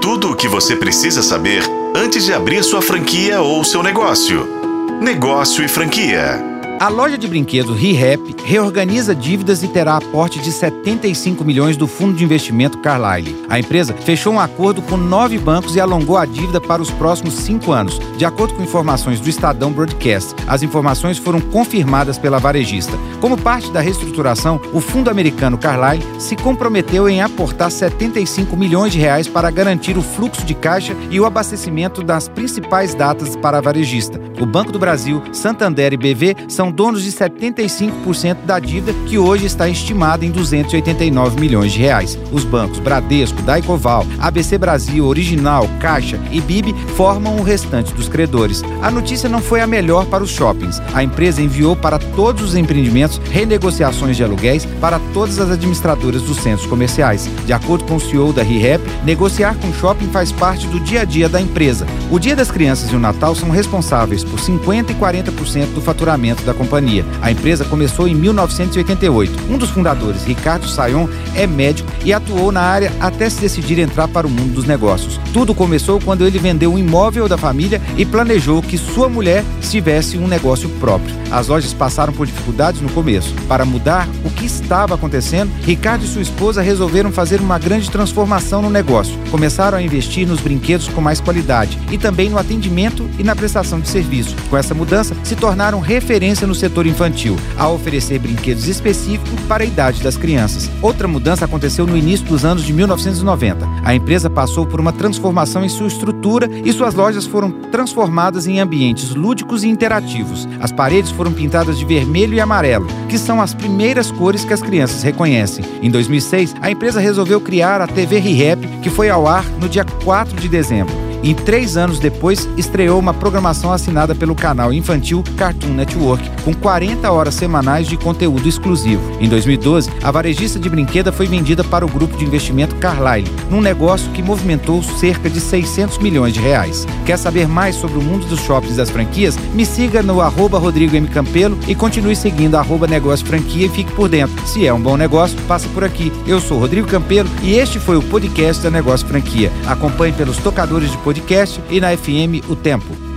Tudo o que você precisa saber antes de abrir sua franquia ou seu negócio. Negócio e franquia. A loja de brinquedos ReHap reorganiza dívidas e terá aporte de 75 milhões do fundo de investimento Carlyle. A empresa fechou um acordo com nove bancos e alongou a dívida para os próximos cinco anos, de acordo com informações do Estadão Broadcast. As informações foram confirmadas pela varejista. Como parte da reestruturação, o fundo americano Carlyle se comprometeu em aportar 75 milhões de reais para garantir o fluxo de caixa e o abastecimento das principais datas para a varejista. O Banco do Brasil, Santander e BV são donos de 75% da dívida, que hoje está estimada em 289 milhões de reais. Os bancos Bradesco, Daicoval, ABC Brasil, Original, Caixa e Bib formam o restante dos credores. A notícia não foi a melhor para os shoppings. A empresa enviou para todos os empreendimentos renegociações de aluguéis para todas as administradoras dos centros comerciais. De acordo com o CEO da ReHap, negociar com o shopping faz parte do dia a dia da empresa. O Dia das Crianças e o Natal são responsáveis por 50% e 40% do faturamento da companhia. A empresa começou em 1988. Um dos fundadores, Ricardo Sayon, é médico e atuou na área até se decidir entrar para o mundo dos negócios. Tudo começou quando ele vendeu um imóvel da família e planejou que sua mulher tivesse um negócio próprio. As lojas passaram por dificuldades no começo. Para mudar o que estava acontecendo, Ricardo e sua esposa resolveram fazer uma grande transformação no negócio. Começaram a investir nos brinquedos com mais qualidade e também no atendimento e na prestação de serviço. Com essa mudança, se tornaram referência no setor infantil, a oferecer brinquedos específicos para a idade das crianças. Outra mudança aconteceu no início dos anos de 1990. A empresa passou por uma transformação em sua estrutura e suas lojas foram transformadas em ambientes lúdicos e interativos. As paredes foram pintadas de vermelho e amarelo, que são as primeiras cores que as crianças reconhecem. Em 2006, a empresa resolveu criar a TV ReHap, que foi ao ar no dia 4 de dezembro e três anos depois estreou uma programação assinada pelo canal infantil Cartoon Network, com 40 horas semanais de conteúdo exclusivo. Em 2012, a varejista de brinquedo foi vendida para o grupo de investimento Carlyle, num negócio que movimentou cerca de 600 milhões de reais. Quer saber mais sobre o mundo dos shoppings e das franquias? Me siga no arroba Rodrigo M. Campelo e continue seguindo arroba Negócio Franquia e fique por dentro. Se é um bom negócio, passa por aqui. Eu sou Rodrigo Campelo e este foi o podcast da Negócio Franquia. Acompanhe pelos tocadores de podcast podcast e na FM O Tempo.